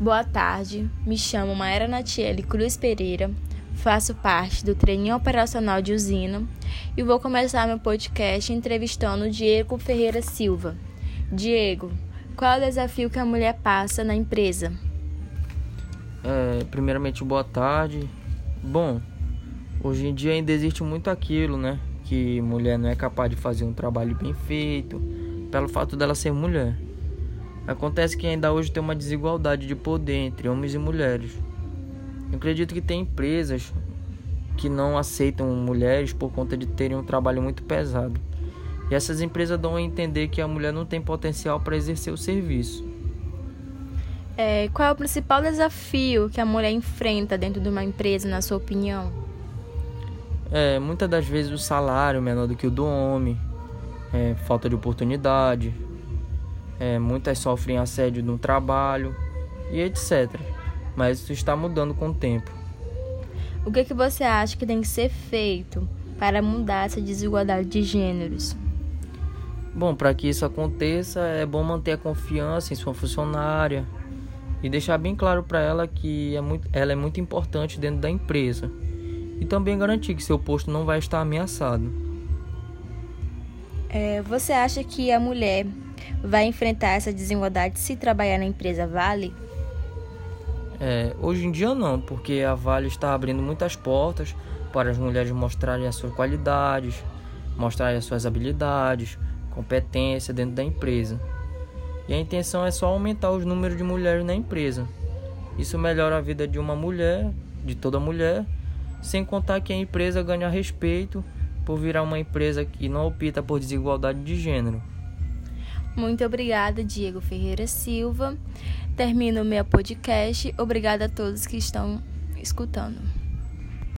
Boa tarde, me chamo Maera Natiele Cruz Pereira, faço parte do treininho operacional de usina e vou começar meu podcast entrevistando Diego Ferreira Silva. Diego, qual é o desafio que a mulher passa na empresa? É, primeiramente, boa tarde. Bom, hoje em dia ainda existe muito aquilo, né? Que mulher não é capaz de fazer um trabalho bem feito, pelo fato dela ser mulher. Acontece que ainda hoje tem uma desigualdade de poder entre homens e mulheres. Eu acredito que tem empresas que não aceitam mulheres por conta de terem um trabalho muito pesado. E essas empresas dão a entender que a mulher não tem potencial para exercer o serviço. É, qual é o principal desafio que a mulher enfrenta dentro de uma empresa, na sua opinião? É, muitas das vezes o salário menor do que o do homem, é, falta de oportunidade, é, muitas sofrem assédio no trabalho e etc. Mas isso está mudando com o tempo. O que, que você acha que tem que ser feito para mudar essa desigualdade de gêneros? Bom, para que isso aconteça, é bom manter a confiança em sua funcionária e deixar bem claro para ela que é muito, ela é muito importante dentro da empresa e também garantir que seu posto não vai estar ameaçado. É, você acha que a mulher vai enfrentar essa desigualdade se trabalhar na empresa Vale? É, hoje em dia não, porque a Vale está abrindo muitas portas para as mulheres mostrarem as suas qualidades, mostrarem as suas habilidades, competência dentro da empresa. E a intenção é só aumentar os números de mulheres na empresa. Isso melhora a vida de uma mulher, de toda mulher, sem contar que a empresa ganha respeito por virar uma empresa que não opta por desigualdade de gênero. Muito obrigada, Diego Ferreira Silva. Termino o meu podcast. Obrigada a todos que estão escutando.